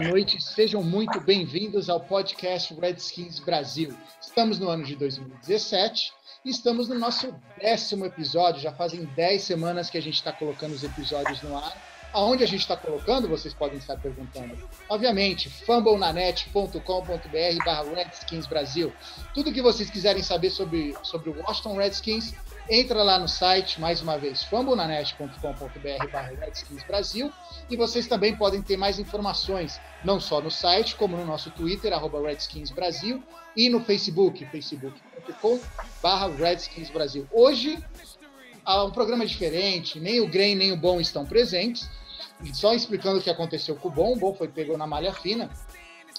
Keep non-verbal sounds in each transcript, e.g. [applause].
noite, sejam muito bem-vindos ao podcast Redskins Brasil. Estamos no ano de 2017 e estamos no nosso décimo episódio. Já fazem 10 semanas que a gente está colocando os episódios no ar. Aonde a gente está colocando, vocês podem estar perguntando. Obviamente, fumblenanet.com.br barra Redskins Brasil. Tudo que vocês quiserem saber sobre, sobre o Washington Redskins, entra lá no site, mais uma vez, fumblenanet.com.br barra Redskins Brasil. E vocês também podem ter mais informações, não só no site, como no nosso Twitter, arroba e no Facebook, facebook.com barra. Hoje, há um programa diferente, nem o Grem nem o Bom estão presentes. Só explicando o que aconteceu com o Bom, o Bom foi pegou na malha fina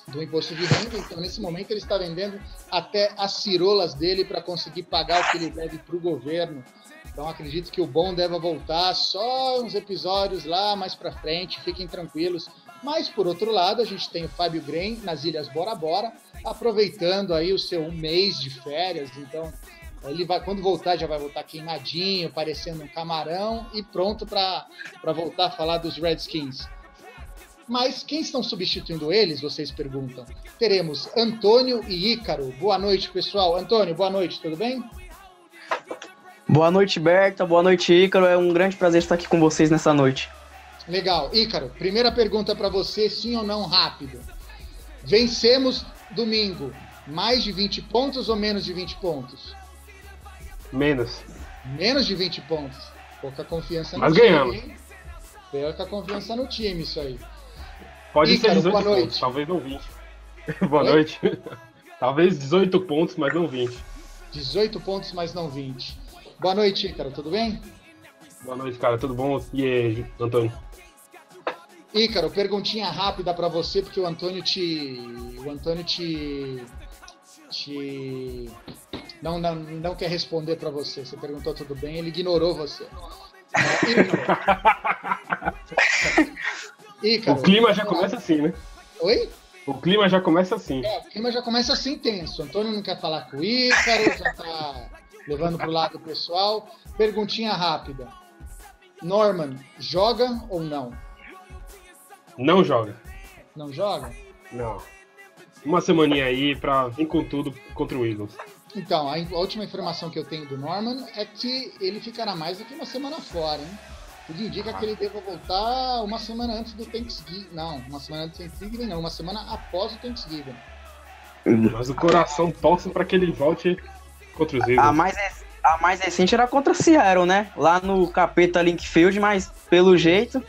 do imposto de renda, então nesse momento ele está vendendo até as cirolas dele para conseguir pagar o que ele deve para o governo. Então acredito que o Bom deva voltar só uns episódios lá mais para frente, fiquem tranquilos. Mas por outro lado, a gente tem o Fábio Grem nas Ilhas Bora Bora, aproveitando aí o seu mês de férias, então ele vai, quando voltar, já vai voltar queimadinho, parecendo um camarão e pronto para voltar a falar dos Redskins. Mas quem estão substituindo eles, vocês perguntam? Teremos Antônio e Ícaro. Boa noite, pessoal. Antônio, boa noite, tudo bem? Boa noite, Berta. Boa noite, Ícaro. É um grande prazer estar aqui com vocês nessa noite. Legal. Ícaro, primeira pergunta para você, sim ou não, rápido. Vencemos domingo. Mais de 20 pontos ou menos de 20 pontos? Menos. Menos de 20 pontos. Pouca confiança no Mas time. ganhamos. hein? Pouca confiança no time, isso aí. Pode Ícaro, ser 18 boa noite. pontos, talvez não 20. [laughs] boa Oi? noite. [laughs] talvez 18 pontos, mas não 20. 18 pontos, mas não 20. Boa noite, Ícaro, tudo bem? Boa noite, cara. Tudo bom? E aí, Antônio? Ícaro, perguntinha rápida para você, porque o Antônio te. O Antônio te. te não, não, não quer responder para você. Você perguntou tudo bem, ele ignorou você. [laughs] É, Ícaro. Ícaro. O clima já começa assim, né? Oi? O clima já começa assim. É, o clima já começa assim tenso. Antônio não quer falar com o Ícaro, já tá levando pro lado pessoal. Perguntinha rápida. Norman, joga ou não? Não joga. Não joga? Não. Uma semaninha aí pra vir com tudo contra o Eagles. Então, a, a última informação que eu tenho do Norman é que ele ficará mais do que uma semana fora, hein? Tudo indica que ele deva voltar uma semana antes do Thanksgiving. Não, uma semana antes do Thanksgiving, não, uma semana após o Thanksgiving. Mas o coração torce pra que ele volte contra os A Eagles. mais, rec- a mais recente era contra Seattle, né? Lá no capeta Linkfield, mas pelo jeito.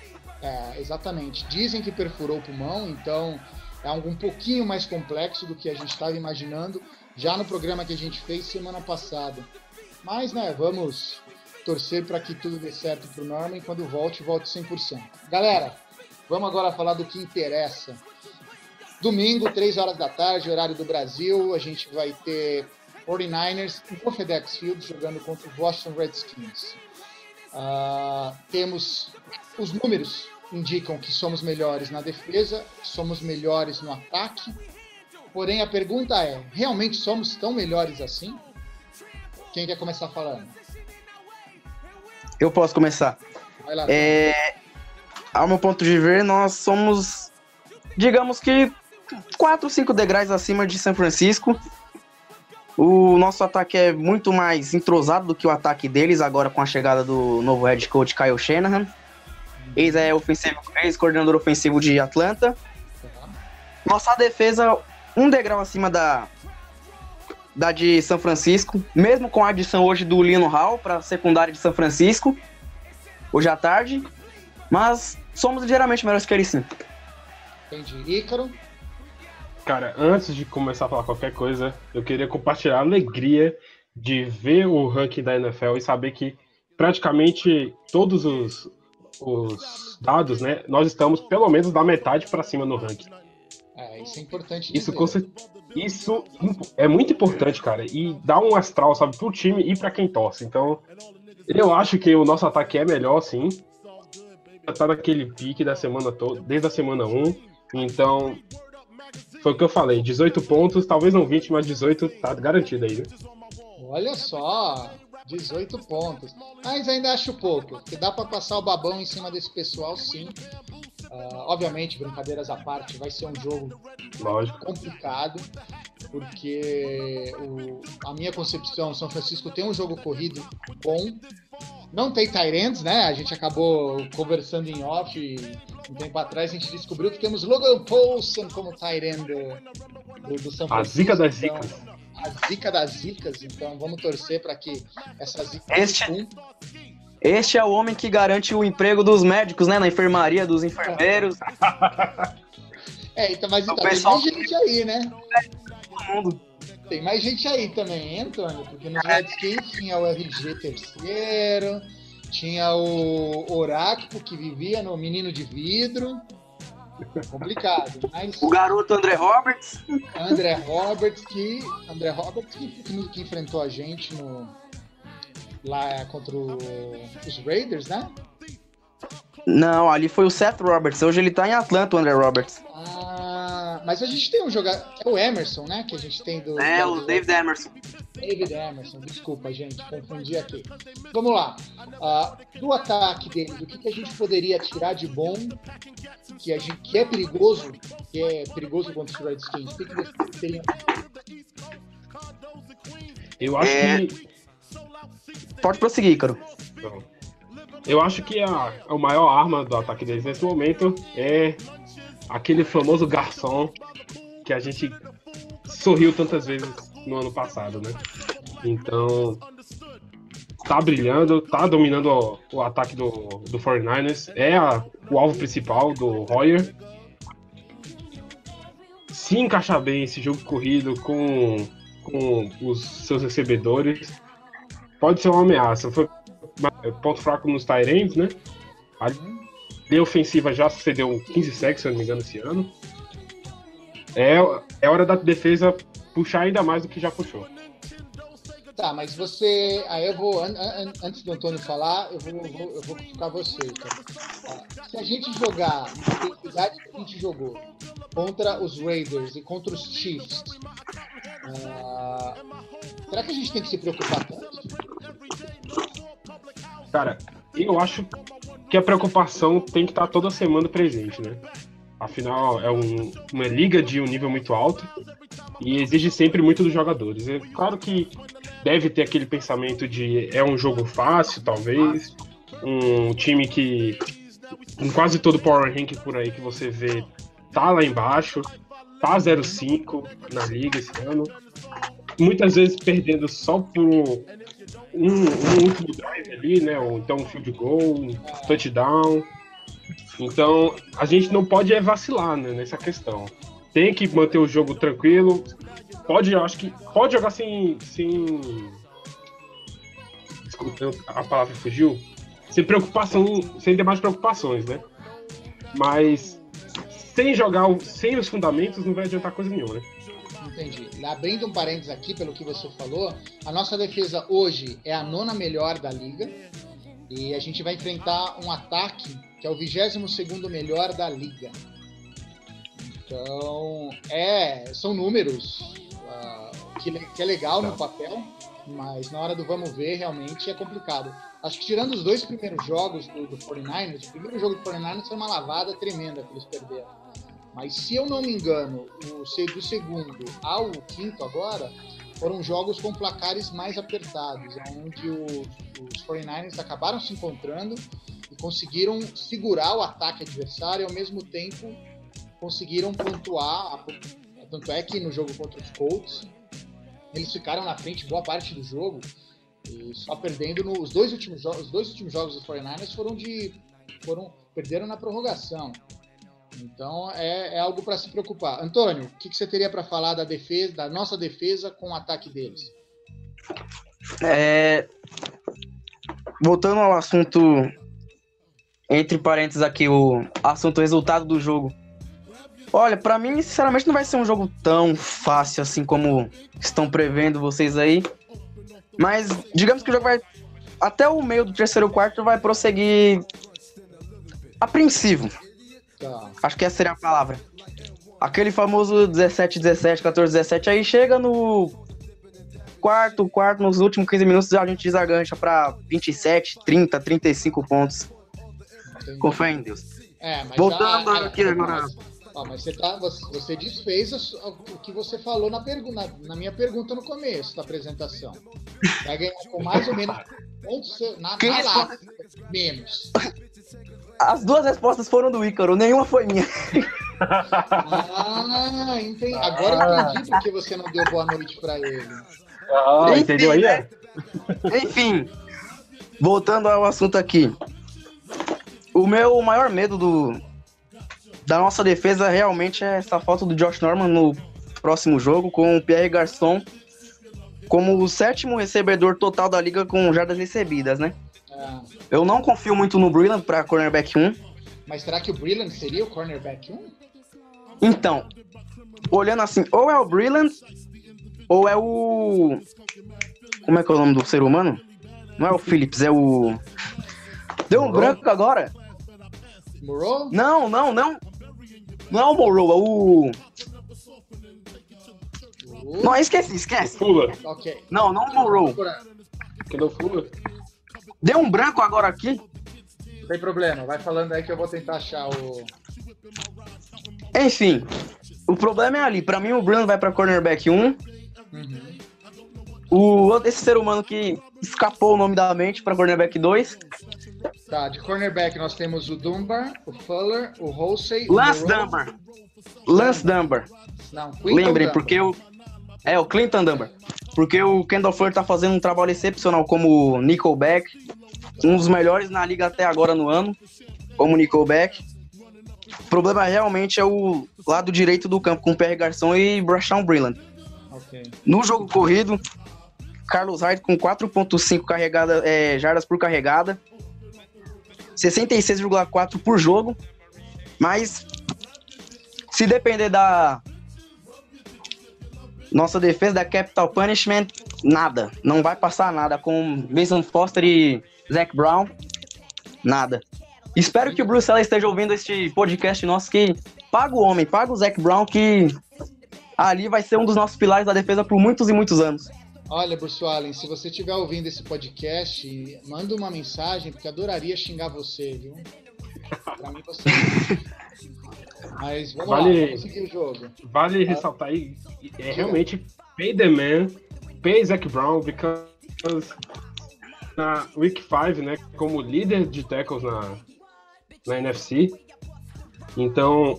É, exatamente. Dizem que perfurou o pulmão, então é algo um pouquinho mais complexo do que a gente estava imaginando já no programa que a gente fez semana passada. Mas, né, vamos torcer para que tudo dê certo para o Norman e quando volte, volte 100%. Galera, vamos agora falar do que interessa. Domingo, 3 horas da tarde, horário do Brasil, a gente vai ter 49ers no FedEx Field jogando contra o Washington Redskins. Ah, temos os números indicam que somos melhores na defesa, somos melhores no ataque. Porém, a pergunta é: realmente somos tão melhores assim? Quem quer começar falando? Eu posso começar. Vai lá. É, ao meu ponto de ver, nós somos, digamos que, 4, 5 degraus acima de São Francisco. O nosso ataque é muito mais entrosado do que o ataque deles, agora com a chegada do novo head coach Kyle Shanahan. Ex é ofensivo, ex-coordenador ofensivo de Atlanta. Nossa defesa, um degrau acima da, da de São Francisco, mesmo com a adição hoje do Lino Hall para a secundária de São Francisco, hoje à tarde. Mas somos ligeiramente melhores que eles sim. Entendi. Ícaro, Cara, antes de começar a falar qualquer coisa, eu queria compartilhar a alegria de ver o ranking da NFL e saber que praticamente todos os, os dados, né? Nós estamos pelo menos da metade para cima no ranking. Isso é importante. Isso, dizer. isso é muito importante, cara. E dá um astral, sabe, pro time e pra quem torce. Então, eu acho que o nosso ataque é melhor, sim. Tá naquele pique da semana toda, desde a semana 1. Então, foi o que eu falei: 18 pontos, talvez não 20, mas 18 tá garantido aí, né? Olha só, 18 pontos. Mas ainda acho pouco, que dá para passar o babão em cima desse pessoal, sim. Ah, obviamente, brincadeiras à parte, vai ser um jogo Lógico. complicado, porque o- a minha concepção, São Francisco tem um jogo corrido bom. Não tem Tyrants, né? A gente acabou conversando em off e um tempo atrás a gente descobriu que temos Logan Paulson como Tyrant do, do, do São A Francisco. zica das então, zicas. a zica das zicas, então vamos torcer para que essa zica Este- um, Este é o homem que garante o emprego dos médicos, né? Na enfermaria, dos enfermeiros, [laughs] É, então, mas então, tem mais gente aí, né? Tem mais gente aí também, hein, Antônio? Porque nos Redskins tinha o RG terceiro, tinha o Oráculo que vivia no Menino de Vidro. Complicado. Mas O garoto André Roberts. André Roberts que. André Roberts que, que- que enfrentou a gente no. Lá contra o- os Raiders, né? Não, ali foi o Seth Roberts. Hoje ele tá em Atlanta, o André Roberts. Ah, mas a gente tem um jogador. É o Emerson, né? Que a gente tem do. É, do- o David Emerson. David Emerson, desculpa, gente, confundi aqui. Vamos lá. Ah, do ataque dele, o que, que a gente poderia tirar de bom, que, a gente, que é perigoso, que é perigoso contra os Redskins? O que, que você teria? Eu acho É. que. Pode prosseguir, Caro. Eu acho que a, a maior arma do ataque deles nesse momento é aquele famoso garçom que a gente sorriu tantas vezes no ano passado, né? Então, tá brilhando, tá dominando o, o ataque do, do 49ers, é a- o alvo principal do Royer. Se encaixar bem esse jogo corrido com, com os seus recebedores, pode ser uma ameaça. Foi ponto fraco nos Tyrants, né? A linha ofensiva já cedeu 15 sacks, se eu não me engano, esse ano. É, é hora da defesa puxar ainda mais do que já puxou. Tá, mas você. Aí eu vou. an- an- antes do Antônio falar, eu vou, eu vou, eu vou você. Ah, se a gente jogar na intensidade que a gente jogou contra os Raiders e contra os Chiefs, ah, será que a gente tem que se preocupar tanto? Cara, eu acho que a preocupação tem que estar toda semana presente, né? Afinal, é um- uma liga de um nível muito alto e exige sempre muito dos jogadores. É claro que deve ter aquele pensamento de é um jogo fácil, talvez, um time que em quase todo Power Rank por aí que você vê tá lá embaixo, tá 0-5 na liga esse ano. Muitas vezes perdendo só por um, um último drive ali, né? Ou então um field goal, um touchdown. Então a gente não pode é vacilar né, nessa questão. Tem que manter o jogo tranquilo. Pode, acho que pode jogar sem. sem... Desculpa, a palavra fugiu. Sem preocupação, sem demais preocupações, né? Mas sem jogar, sem os fundamentos, não vai adiantar coisa nenhuma, né? Entendi. Abrindo um parênteses aqui, pelo que você falou, a nossa defesa hoje é a nona melhor da liga. E a gente vai enfrentar um ataque que é o 22 melhor da liga. Então, é, são números ah, que, que é legal no papel, mas na hora do vamos ver, realmente é complicado. Acho que tirando os dois primeiros jogos do, do 49ers, o primeiro jogo do 49ers foi uma lavada tremenda que eles perderam. Mas se eu não me engano, o, do segundo ao quinto agora, foram jogos com placares mais apertados, onde o- os 49ers acabaram se encontrando e conseguiram segurar o ataque adversário e ao mesmo tempo conseguiram pontuar. Tanto é que no jogo contra os Colts, eles ficaram na frente boa parte do jogo e só perdendo nos dois últimos jogos. Os dois últimos jogos dos 49ers foram de. foram perderam na prorrogação. Então é, é algo para se preocupar. Antônio, o que, que você teria para falar da defesa, da nossa defesa com o ataque deles? É, voltando ao assunto, entre parênteses aqui, o assunto resultado do jogo. Olha, pra mim, sinceramente, não vai ser um jogo tão fácil assim como estão prevendo vocês aí. Mas digamos que o jogo vai. Até o meio do terceiro quarto vai prosseguir apreensivo. Tá. Acho que essa seria a palavra. Aquele famoso 17, 17, 14, 17 aí chega no quarto, quarto, nos últimos 15 minutos a gente desagancha pra 27, 30, 35 pontos. Entendi. Com fé em Deus. É, mas Voltando a- a- aqui agora. Mas, ó, mas você, tá, você, você desfez o que você falou na, pergu- na, na minha pergunta no começo da apresentação. Vai ganhar com mais ou menos pontos na, Quem na responde? lata. Menos. As duas respostas foram do Ícaro, nenhuma foi minha. Ah, entendi. Agora entendi porque você não deu boa noite pra ele. Ah, Enfim, entendeu aí? né? Enfim, voltando ao assunto aqui. O meu maior medo do, da nossa defesa realmente é essa falta do Josh Norman no próximo jogo, com o Pierre Garçon como o sétimo recebedor total da liga com jardas recebidas, né? Ah, Eu não confio muito no Brillant para cornerback 1. mas será que o Brillant seria o cornerback 1? Então, olhando assim, ou é o Brillant, ou é o. Como é que é o nome do ser humano? Não é o Phillips, é o. Deu um Morrow? branco agora? Moreau? Não, não, não. Não é o Morrow, é o. Uh, Não, esqueci, esquece. Fula. Ok. Não, não o Morrow. Procura. Que não fula. Deu um branco agora aqui. Não tem problema, vai falando aí que eu vou tentar achar o. Enfim, o problema é ali. Pra mim, o Bruno vai pra cornerback 1. Uhum. O outro, esse ser humano que escapou o nome da mente pra cornerback 2. Tá, de cornerback nós temos o Dunbar, o Fuller, o Halsey, o Lance Dunbar. Lance Dunbar. Não, Quinton Lembrem, Dunbar. porque o. É, o Clinton Dunbar. Porque o Kendall Fuller tá fazendo um trabalho excepcional como Nickelback. Um dos melhores na liga até agora no ano. Como Nickelback. O problema realmente é o lado direito do campo, com PR Garçon e Brashawn Brillant. Ok. No jogo corrido, Carlos Hyde com 4.5 carregada, é, jardas por carregada. 66,4 por jogo. Mas se depender da nossa defesa da Capital Punishment, nada. Não vai passar nada com Mason Foster e Zach Brown. Nada. Espero que o Bruce esteja ouvindo este podcast nosso que paga o homem, paga o Zach Brown que ali vai ser um dos nossos pilares da defesa por muitos e muitos anos. Olha, Bruce Allen, se você estiver ouvindo esse podcast, manda uma mensagem, porque adoraria xingar você, viu? Pra mim você. Mas vamos Vale- lá, vamos seguir o jogo. Vale ressaltar aí, é realmente pay the man, pay Zach Brown, because na Week 5, né, como líder de tackles na, na NFC, então,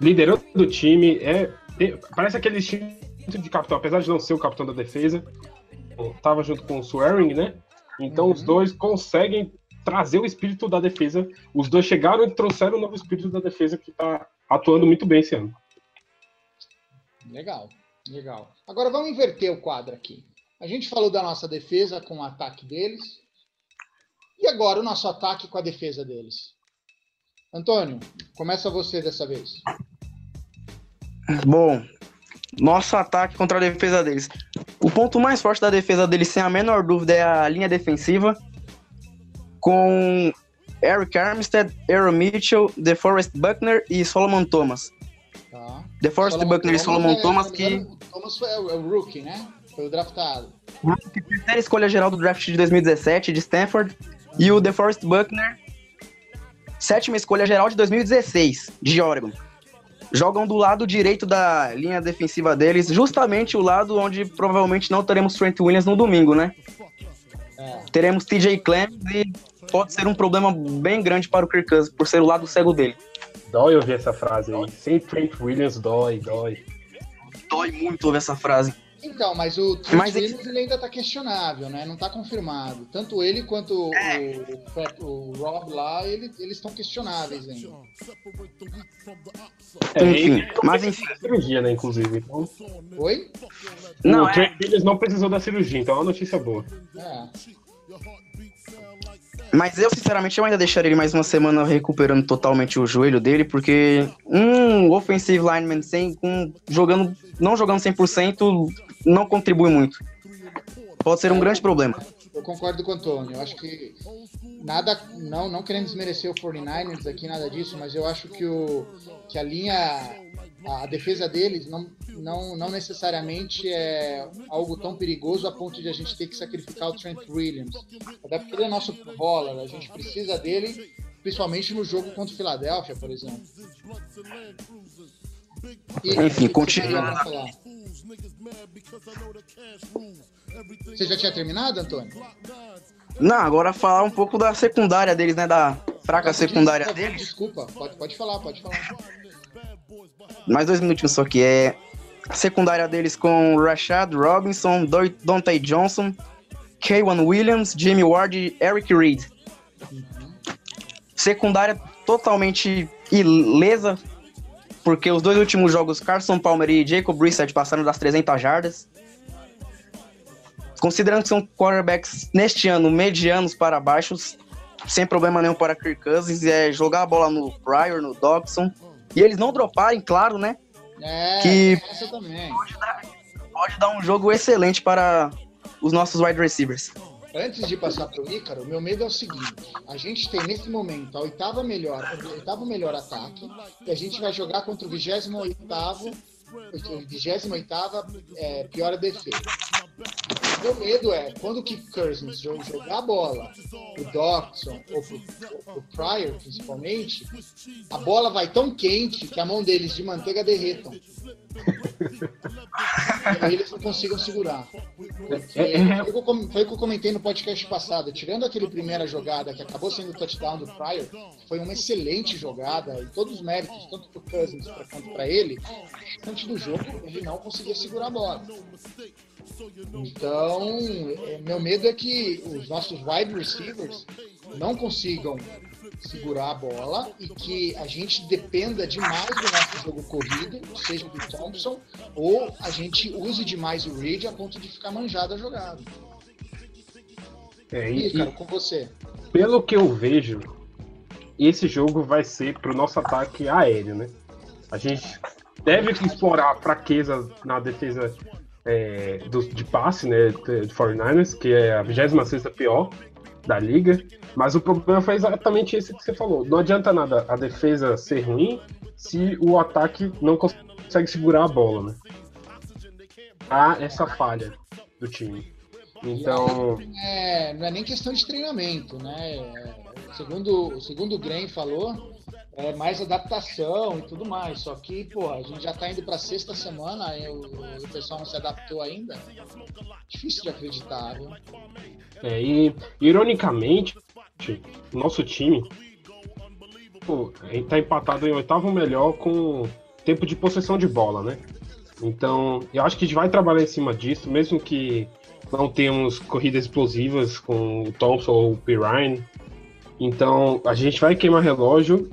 liderando o time, é, é- parece aquele instinto de capitão, apesar de não ser o capitão da defesa, tava junto com o Swearing, né, então os Uhum. dois conseguem trazer o espírito da defesa, os dois chegaram e trouxeram o novo espírito da defesa que tá atuando muito bem esse ano. Legal, legal. Agora vamos inverter o quadro aqui. A gente falou da nossa defesa com o ataque deles. E agora o nosso ataque com a defesa deles. Antônio, começa você dessa vez. Bom, nosso ataque contra a defesa deles. O ponto mais forte da defesa deles, sem a menor dúvida, é a linha defensiva. Com Eric Armstead, Aaron Mitchell, DeForest Buckner e Solomon Thomas. Tá. DeForest Solomon Buckner e Solomon é, Thomas, não que O Thomas foi, é o é o rookie, né? Foi o draftado. terceira escolha geral do draft de 2017 de Stanford. E o DeForest Buckner, sétima escolha geral de 2016 de Oregon. Jogam do lado direito da linha defensiva deles, justamente o lado onde provavelmente não teremos Trent Williams no domingo, né? É. Teremos TJ Clemens e pode ser um problema bem grande para o Kirk Cousins, por ser o lado cego dele. Dói ouvir essa frase aí. Sem Trent Williams, dói, dói. Dói muito ouvir essa frase. Então, mas o Trent Mas Williams ele ainda está questionável, né? Não está confirmado. Tanto ele quanto o, É. o, o Rob lá, ele- eles estão questionáveis ainda. É, Enfim, mas precisou enfim. da cirurgia, né, inclusive. Então, Oi? Não, o é, Trent Williams não precisou da cirurgia, então é uma notícia boa. É. Mas eu, sinceramente, eu ainda deixaria ele mais uma semana recuperando totalmente o joelho dele, porque um offensive lineman sem, um, jogando, não jogando 100% não contribui muito. Pode ser um grande problema. Eu concordo com o Antônio. Eu acho que nada, não, não querendo desmerecer o 49ers aqui, nada disso, mas eu acho que, o, que a linha, a defesa deles não, não, não necessariamente é algo tão perigoso a ponto de a gente ter que sacrificar o Trent Williams. Até porque ele é nosso roller, a gente precisa dele, principalmente no jogo contra o Philadelphia, por exemplo. E, Enfim, continuando. Você já tinha terminado, Antônio? Não, agora falar um pouco da secundária deles, né? Da fraca secundária Desculpa, deles. Desculpa, pode, pode falar, pode falar. Mais dois minutinhos só que é a secundária deles com Rashad Robinson, Dante Johnson, Kaywan Williams, Jimmy Ward e Eric Reed. Secundária totalmente ilesa, porque os dois últimos jogos, Carson Palmer e Jacob Brissett passaram das 300 jardas. Considerando que são quarterbacks neste ano medianos para baixos, sem problema nenhum para Kirk Cousins, é jogar a bola no Pryor, no Dobson, e eles não droparem, claro, né? É, Que- essa também. Pode dar um jogo excelente para os nossos wide receivers. Antes de passar para o Ícaro, meu medo é o seguinte: a gente tem nesse momento a oitava melhor, o oitavo melhor ataque, e a gente vai jogar contra o 28 oitavo, 28 é, pior defesa. Meu medo é quando o Kick Cousins jo- jogar a bola, o Dobson ou pro, o Pryor principalmente, a bola vai tão quente que a mão deles de manteiga derretam. [laughs] e eles não consigam segurar. Porque É, é- foi o que eu comentei no podcast passado. Tirando aquele primeira jogada que acabou sendo o touchdown do Pryor, foi uma excelente jogada e todos os méritos, tanto pro Cousins quanto para ele, antes do jogo ele não conseguia segurar a bola. Então, é, meu medo é que os nossos wide receivers não consigam segurar a bola e que a gente dependa demais do nosso jogo corrido, seja do Thompson, ou a gente use demais o Reed a ponto de ficar manjada a jogada. É, e cara, com você. pelo que eu vejo, esse jogo vai ser pro nosso ataque aéreo, né? A gente deve explorar a fraqueza na defesa é, do- de passe, né, de 49ers, que é a 26 pior da liga. Mas o problema foi exatamente esse que você falou. Não adianta nada a defesa ser ruim se o ataque não consegue segurar a bola, né? Há essa falha do time. Então, É, não é nem questão de treinamento, né? É, Segundo, segundo o Graham falou, é mais adaptação e tudo mais. Só que, pô, a gente já tá indo pra sexta semana o, o pessoal não se adaptou ainda. Difícil de acreditar, viu? É, e ironicamente, o nosso time pô, tá empatado em oitavo melhor com tempo de possessão de bola, né? Então, eu acho que a gente vai trabalhar em cima disso, mesmo que não tenhamos corridas explosivas com o Thompson ou o Pirine. Então, a gente vai queimar relógio,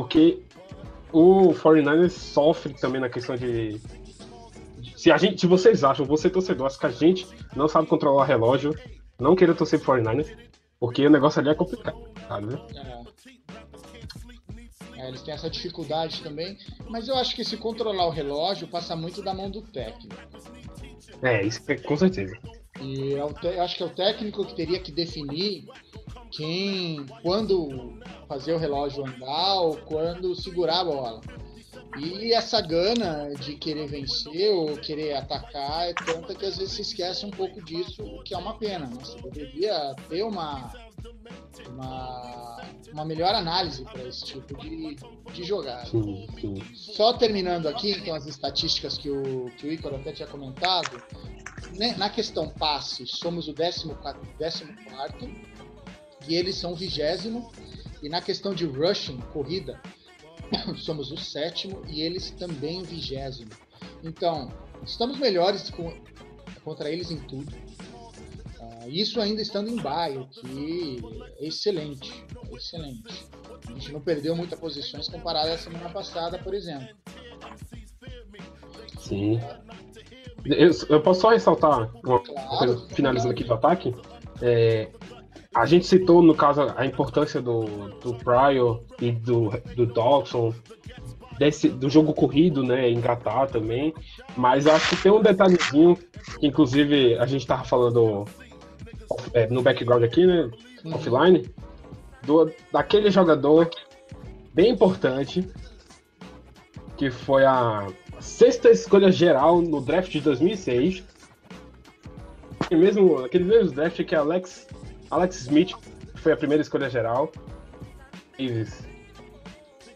porque o 49ers sofre também na questão de. Se, a gente, se vocês acham, você torcedor, acha que a gente não sabe controlar relógio, não queira torcer pro 49ers, porque o negócio ali é complicado, né? É. É, eles têm essa dificuldade também, mas eu acho que se controlar o relógio passa muito da mão do técnico. É, isso é com certeza. E é o te- eu acho que é o técnico que teria que definir quem, quando fazer o relógio andar ou quando segurar a bola. E essa gana de querer vencer ou querer atacar é tanta que às vezes se esquece um pouco disso, o que é uma pena. Né? Você deveria ter uma, uma, uma melhor análise para esse tipo de, de jogada. Sim, sim. Só terminando aqui, então, as estatísticas que o, que o Ícaro até tinha comentado. né, Na questão passe, somos o 14 e eles são o vigésimo. E na questão de rushing, corrida, [coughs] somos o sétimo e eles também o vigésimo. Então, estamos melhores com- contra eles em tudo. Ah, isso ainda estando em o que é excelente. é excelente. A gente não perdeu muitas posições comparado à semana passada, por exemplo. Sim. Eu, eu posso só ressaltar uma Claro. coisa, finalizando aqui do ataque. É, a gente citou, no caso, a importância do, do Pryor e do, do Dawson, desse, do jogo corrido, né, engatar também, mas acho que tem um detalhezinho, que inclusive a gente tava falando é, no background aqui, né, Uhum. offline, do, daquele jogador bem importante, que foi a sexta escolha geral no draft de 2006. E mesmo, aquele mesmo draft que Alex, Alex Smith foi a primeira escolha geral. Davis,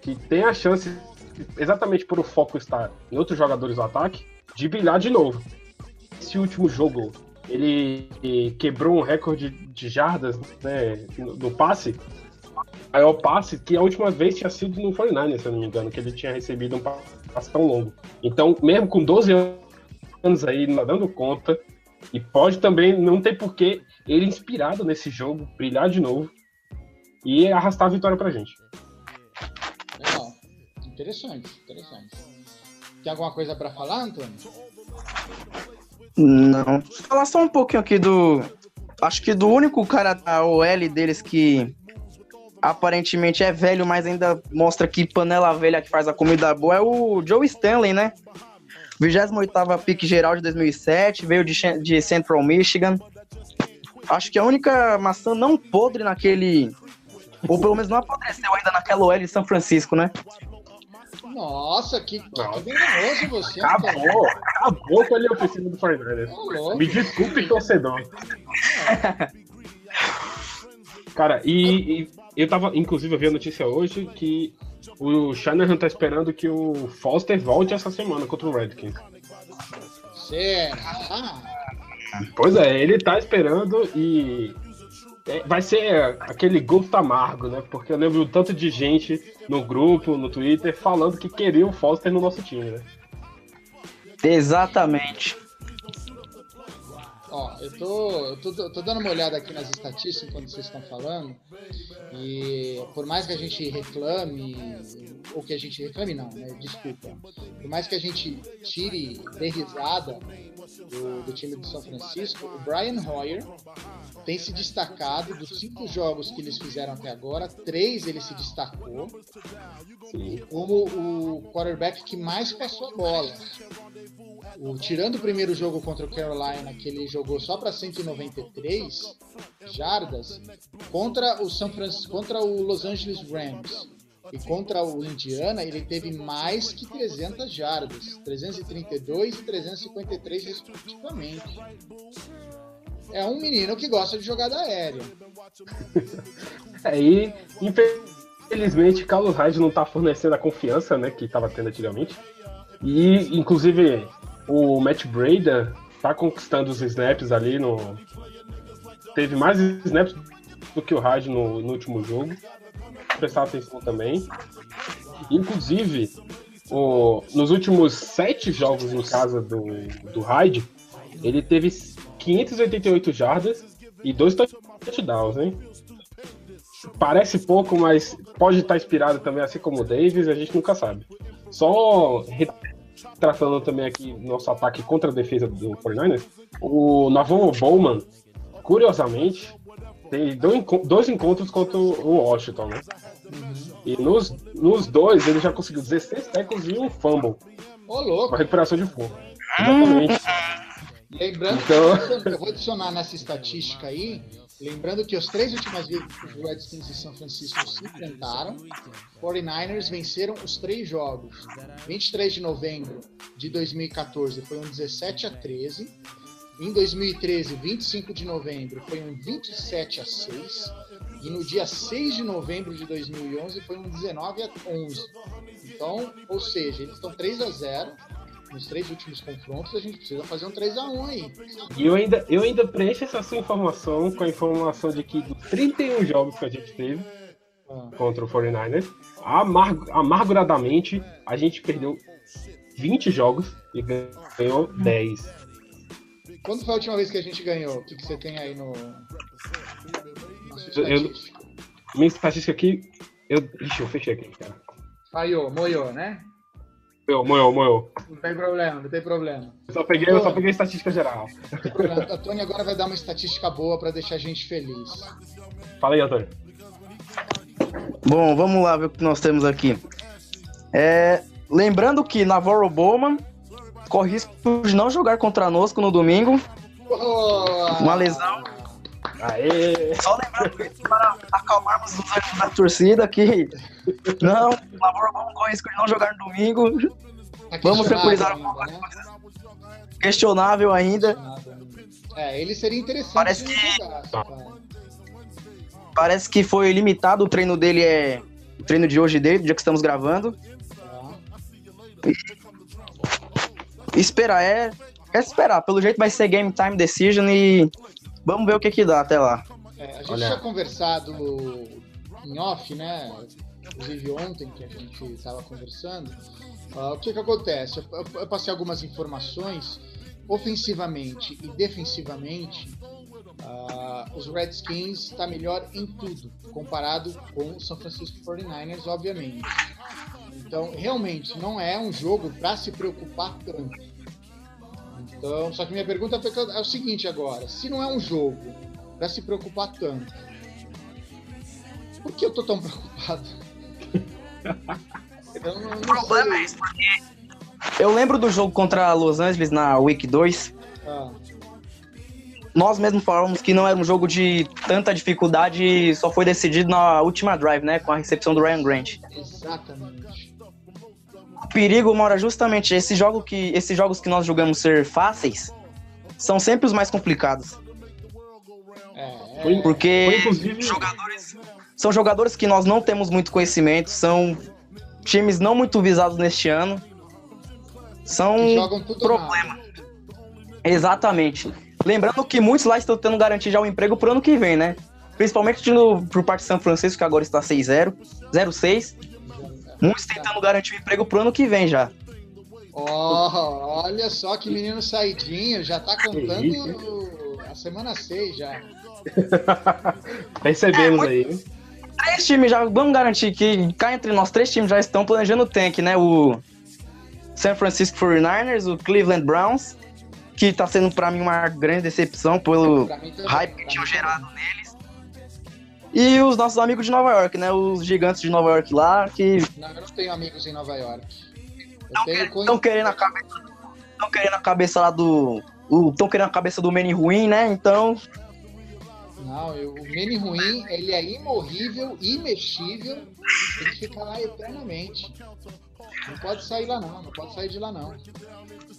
que tem a chance, exatamente por o foco estar em outros jogadores do ataque, de brilhar de novo. Esse último jogo, ele quebrou um recorde de jardas né, no passe, maior passe que a última vez tinha sido no 49 se eu não me engano, que ele tinha recebido um passe tão longo. Então, mesmo com 12 anos aí, não dando conta, e pode também não ter porquê ele inspirado nesse jogo, brilhar de novo e arrastar a vitória pra gente. Legal. Interessante, interessante. Tem alguma coisa pra falar, Antônio? Não. Falar só um pouquinho aqui do. Acho que do único cara da OL deles que aparentemente é velho, mas ainda mostra que panela velha que faz a comida boa é o Joe Stanley, né? 28 pique geral de 2007, veio de, de Central Michigan. Acho que a única maçã não podre naquele. Ou pelo menos não apodreceu ainda naquela OL de São Francisco, né? Nossa, que, venenoso você. Acabou, acabou com a ofensiva do 49 Ô, louco. Me desculpe, torcedor. Cara, e, e eu tava, inclusive, eu vi a notícia hoje que o Shanahan tá esperando que o Foster volte essa semana contra o Redskins. Será? Pois é, ele tá esperando e é, vai ser aquele gosto amargo, né? Porque eu lembro tanto de gente no grupo, no Twitter, falando que queria o Foster no nosso time, né? Exatamente. Ó, eu tô, eu tô, tô dando uma olhada aqui nas estatísticas enquanto vocês estão falando. E por mais que a gente reclame, ou que a gente reclame não, né? Desculpa. Por mais que a gente tire, dê risada do, do time do São Francisco, o Brian Hoyer tem se destacado dos cinco jogos que eles fizeram até agora, três ele se destacou Sim. como o quarterback que mais passou a bola. O, tirando o primeiro jogo contra o Carolina, que ele jogou só para 193 jardas, contra o São Francisco, contra o Los Angeles Rams e contra o Indiana, ele teve mais que 300 jardas, 332 e 353 respectivamente. É um menino que gosta de jogada aérea. [laughs] É, e infelizmente Carlos Hyde não tá fornecendo a confiança, né, que tava tendo antigamente. E inclusive o Matt Breda tá conquistando os snaps ali no teve mais snaps do que o Hyde no, no último jogo. Prestar atenção também. Inclusive, o, nos últimos sete jogos em casa do, do Hyde, ele teve 588 jardas e dois touchdowns, hein? Parece pouco, mas pode estar inspirado também, assim como o Davis, a gente nunca sabe. Só retratando também aqui nosso ataque contra a defesa do 49ers, o Navon Bowman, curiosamente, tem dois enco- dois encontros contra o Washington, né? E nos, nos dois ele já conseguiu 16 tackles e um fumble, Ô, louco! com a recuperação de fogo. Exatamente. Lembrando Então- eu vou adicionar nessa estatística aí, lembrando que as três últimas vezes que os Redskins e São Francisco se enfrentaram, 49ers venceram os três jogos. 23 de novembro de 2014 foi um 17 a 13. Em 2013, 25 de novembro, foi um 27 a 6. E no dia 6 de novembro de 2011 foi um 19 a 11. Então, ou seja, eles estão 3 a 0 nos três últimos confrontos, a gente precisa fazer um 3 a 1 aí. E eu ainda, eu ainda preencho essa sua informação com a informação de que dos 31 jogos que a gente teve Ah, contra o 49ers, amar- amarguradamente a gente perdeu 20 jogos e ganhou 10. Quando foi a última vez que a gente ganhou? O que, que você tem aí no. Eu-? Minha estatística aqui, eu, ixi, eu fechei aqui, cara. Falhou, moiou, né? Moeu, moeu, moeu. Não tem problema, não tem problema. Eu só peguei, eu só peguei a estatística geral. A Tony agora vai dar uma estatística boa pra deixar a gente feliz. Fala aí, Antônio. Bom, vamos lá ver o que nós temos aqui. É, lembrando que Navarro Bowman corre risco de não jogar contra nós no domingo. Uma lesão. Aê! Só lembrando isso para acalmarmos os ânimos da torcida que não, Navarro Bowman corre risco de não jogar no domingo. Tá Vamos tranquilizar ainda, algumas né? Questionável ainda. É, ele seria interessante Parece que- cara. Parece que foi limitado o treino dele é o treino de hoje dele, do dia que estamos gravando. Tá. Esperar é é esperar, pelo jeito vai ser game time decision e vamos ver o que que dá até lá. É, a gente Olha. tinha conversado em off, né? Inclusive ontem que a gente estava conversando. Ah, o que que acontece? Eu, eu- eu passei algumas informações. Ofensivamente e defensivamente, ah, os Redskins está melhor em tudo, comparado com o São Francisco 49ers, obviamente. Então, realmente, não é um jogo para se preocupar tanto. Então, só que minha pergunta é o seguinte agora: se não é um jogo para se preocupar tanto, por que eu tô tão [laughs] preocupado? [laughs] Eu não, não O problema sei. é isso, porque eu lembro do jogo contra Los Angeles na Week 2. Ah, Nós mesmos falamos que não era um jogo de tanta dificuldade e só foi decidido na última drive, né? Com a recepção do Ryan Grant. exatamente. O perigo mora justamente esses jogos que esses jogos que nós julgamos ser fáceis são sempre os mais complicados, É, é, porque Foi, jogadores são jogadores que nós não temos muito conhecimento, são times não muito visados neste ano. São problema. nada. Exatamente. Lembrando que muitos lá estão tentando garantir já o emprego pro ano que vem, né? Principalmente no, por parte de São Francisco, que agora está 6-0, 0-6. Muitos tentando garantir o emprego pro ano que vem já. Ó, olha só que menino saidinho, já tá contando a semana 6 já. [laughs] Percebemos É, aí. Três times já, vamos garantir que cá entre nós, três times já estão planejando o tank, né? O San Francisco 49ers, o Cleveland Browns, que tá sendo pra mim uma grande decepção pelo hype que tinham gerado neles. E os nossos amigos de Nova York, né? Os gigantes de Nova York lá, que Não, eu não tenho amigos em Nova York. Estão querendo a cabeça. Estão querendo a cabeça lá do. Estão querendo a cabeça do Manny ruim, né? Então. Não, eu- o Mene ruim, ele é imorrível, imexível, tem que ficar lá eternamente. Não pode sair lá não, não pode sair de lá não.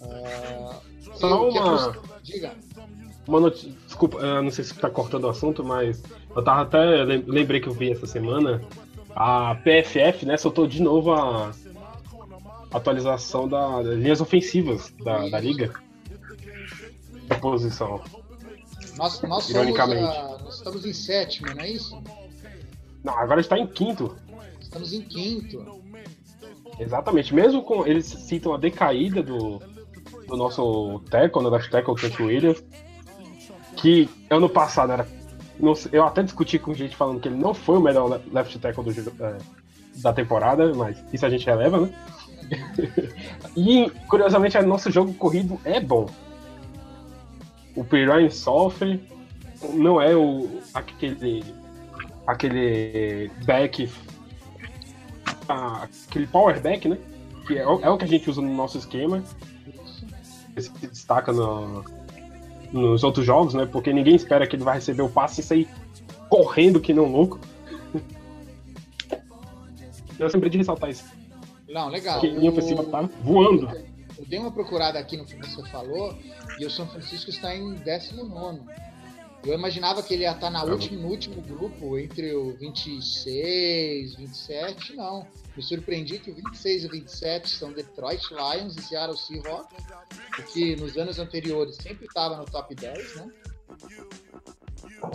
Ah, Só é uma- frus- Diga. Uma notícia, desculpa, não sei se tá cortando o assunto, mas eu tava até. lem- Lembrei que eu vi essa semana. A PFF, né, soltou de novo a atualização da- das linhas ofensivas da, da liga. Da posição. Nós, nós Ironicamente. ah, nós estamos em sétimo, não é isso? Não, agora está em quinto. Estamos em quinto. Exatamente. Mesmo com. Eles citam a decaída do, do nosso tackle, né, da tackle Trent Williams. Que ano passado era. Não eu até discuti com gente falando que ele não foi o melhor le- left tackle do, é, da temporada, mas isso a gente releva, né? [laughs] e, curiosamente, nosso jogo corrido é bom. O Pirine sofre, não é o aquele aquele back a- aquele power back, né? Que é, é o que a gente usa no nosso esquema. Se destaca no- nos outros jogos, né? Porque ninguém espera que ele vai receber o passe e sair correndo que não louco. Eu sempre de ressaltar isso. Não, legal. Que a linha ofensiva tá voando. Eu dei uma procurada aqui no que você falou e o São Francisco está em 19. Eu imaginava que ele ia estar na Tá última, no último grupo, entre o 26, 27. Não. Me surpreendi que o 26 e o 27 são Detroit Lions e Seattle Seahawks, o que nos anos anteriores sempre estava no top 10, né?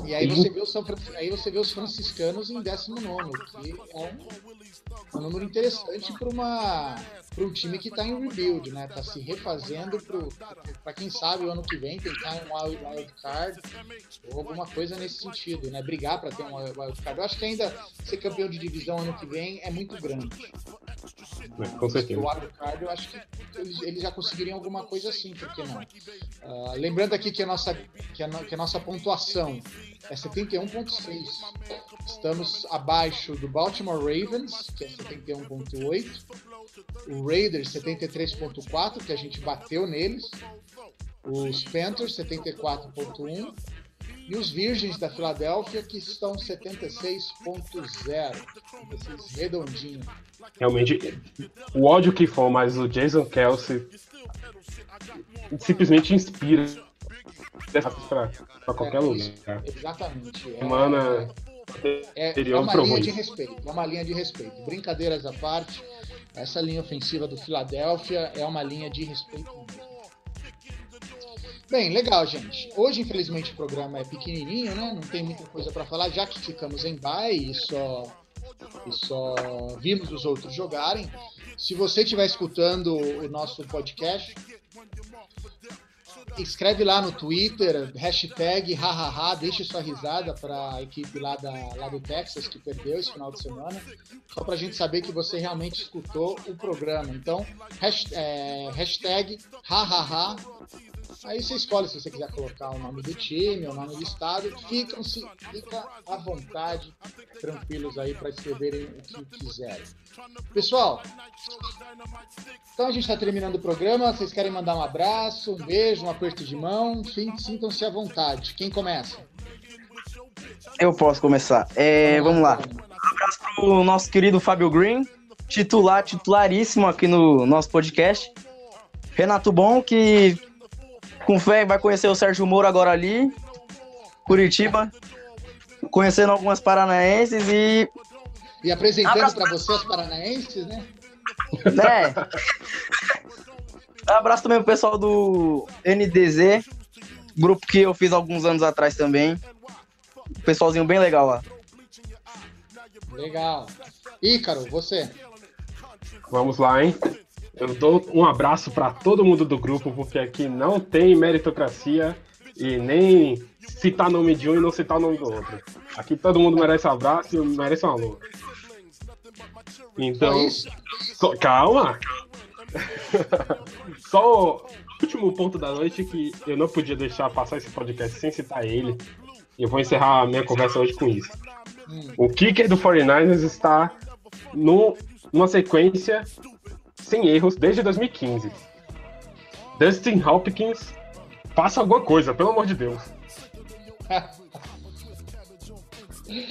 E aí você vê, o São aí você vê os franciscanos em 19, que é um, um número interessante para uma para um time que está em rebuild, né? Tá se refazendo para quem sabe o ano que vem tentar um wild, wild card ou alguma coisa nesse sentido, né? Brigar para ter um wild card. Eu acho que ainda ser campeão de divisão ano que vem é muito grande. né? Com certeza. O wildcard, eu acho que eles, eles já conseguiriam alguma coisa assim, por que não? Ah, lembrando aqui que a, nossa, que, a, que a nossa pontuação é 71,6. Estamos abaixo do Baltimore Ravens, que é 71,8. O Raiders, 73,4, que a gente bateu neles. Os Panthers, 74,1. E os Virgens da Filadélfia, que estão 76,0. 76 redondinho. Realmente, o ódio que for, mas o Jason Kelsey simplesmente inspira pra qualquer É, lugar. Exatamente. É, Semana é, é anterior uma linha de respeito. É uma linha de respeito. Brincadeiras à parte, essa linha ofensiva do Filadélfia é uma linha de respeito mesmo. Bem, legal, gente. Hoje, infelizmente, o programa é pequenininho, né? Não tem muita coisa para falar, já que ficamos em bye e só, e só vimos os outros jogarem. Se você estiver escutando o nosso podcast, escreve lá no Twitter, hashtag hahaha, deixe sua risada para a equipe lá, da, lá do Texas que perdeu esse final de semana, só para a gente saber que você realmente escutou o programa. Então, hash- é, hashtag hahaha, aí você escolhe se você quiser colocar o nome do time, o nome do estado, ficam-se, fica à vontade, tranquilos aí para escreverem o que quiserem. Pessoal, então a gente está terminando o programa. Vocês querem mandar um abraço, um beijo, um aperto de mão? Sintam-se à vontade. Quem começa? Eu posso começar. É, vamos lá. abraço pro nosso querido Fábio Green, titular, titularíssimo aqui no nosso podcast. Renato Bom, que com fé vai conhecer o Sérgio Moro agora ali, Curitiba, conhecendo algumas paranaenses e, E apresentando para você os paranaenses, né? né? abraço também pro pessoal do NDZ, grupo que eu fiz alguns anos atrás também. Pessoalzinho bem legal lá. Legal. Ícaro, você. Vamos lá, hein? Eu dou um abraço para todo mundo do grupo, porque aqui não tem meritocracia e nem citar nome de um e não citar o nome do outro. Aqui todo mundo merece um abraço e merece um. Só Então, só- calma! [laughs] Só o último ponto da noite que eu não podia deixar passar esse podcast sem citar ele. E eu vou encerrar a minha conversa hoje com isso. Hum, O kicker do 49ers está no, numa sequência sem erros desde 2015. Dustin Hopkins, faça alguma coisa, pelo amor de Deus. [laughs]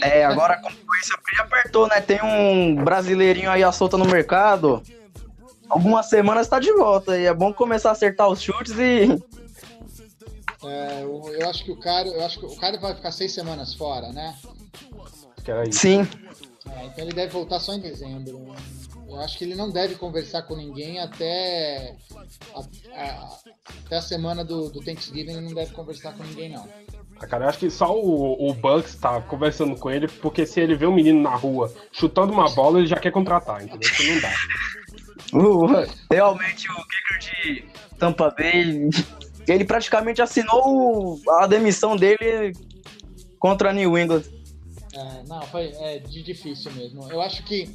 É, agora a concorrência bem apertou, né? Tem um brasileirinho aí à solta no mercado. Algumas semanas tá de volta e é bom começar a acertar os chutes e. é, eu, eu acho que o cara, eu acho que o cara vai ficar seis semanas fora, né? Que era isso. Sim. É, então ele deve voltar só em dezembro. Eu acho que ele não deve conversar com ninguém até a, a- até a semana do, do Thanksgiving. Ele não deve conversar com ninguém, não. Ah, Cara, eu acho que só o, o Bucks tá conversando com ele, porque se ele vê um menino na rua chutando uma bola, ele já quer contratar, entendeu? Isso não dá. Uh, realmente o kicker de Tampa Bay, ele praticamente assinou a demissão dele contra a New England. É, não, foi é, de difícil mesmo. Eu acho que,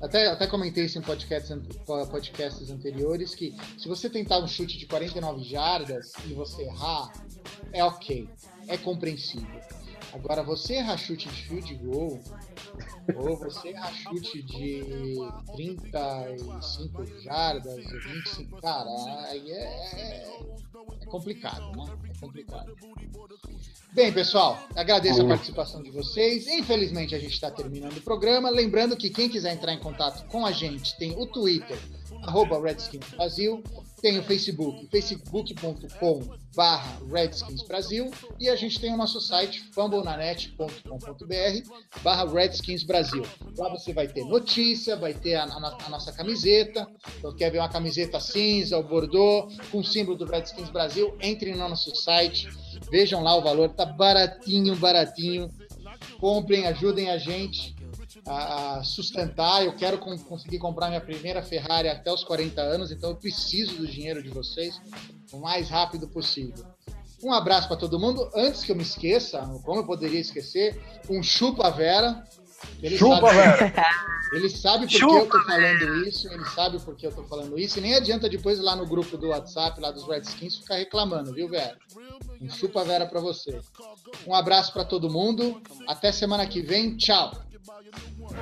até, até comentei isso em podcasts, podcasts anteriores, que se você tentar um chute de 49 jardas e você errar, é ok, é compreensível. Agora, você errar chute de field goal, ou você errar chute de 35 jardas, ou 25, cara, aí é, é, complicado, né? É complicado. Bem, pessoal, agradeço a participação de vocês. Infelizmente, a gente está terminando o programa. Lembrando que quem quiser entrar em contato com a gente tem o Twitter, arroba Brasil, tem o Facebook, facebook.com Redskins Brasil, e a gente tem o nosso site, fumblenanet.com.br barra Redskins Brasil. Lá você vai ter notícia, vai ter a, a a nossa camiseta. Então, quer ver uma camiseta cinza ou bordô com o símbolo do Redskins Brasil? Entre no nosso site, vejam lá o valor, tá baratinho, baratinho. Comprem, ajudem a gente a a sustentar. Eu quero con- conseguir comprar minha primeira Ferrari até os 40 anos, então eu preciso do dinheiro de vocês o mais rápido possível. Um abraço para todo mundo. Antes que eu me esqueça, como eu poderia esquecer, um chupa Vera. Ele Chupa, sabe, velho. [laughs] ele sabe por Chupa, que eu tô falando isso, ele sabe por que eu tô falando isso, e nem adianta depois ir lá no grupo do WhatsApp, lá dos Redskins, ficar reclamando, viu, velho? Um chupa Vera pra você. Um abraço pra todo mundo, até semana que vem, tchau! buy your new one.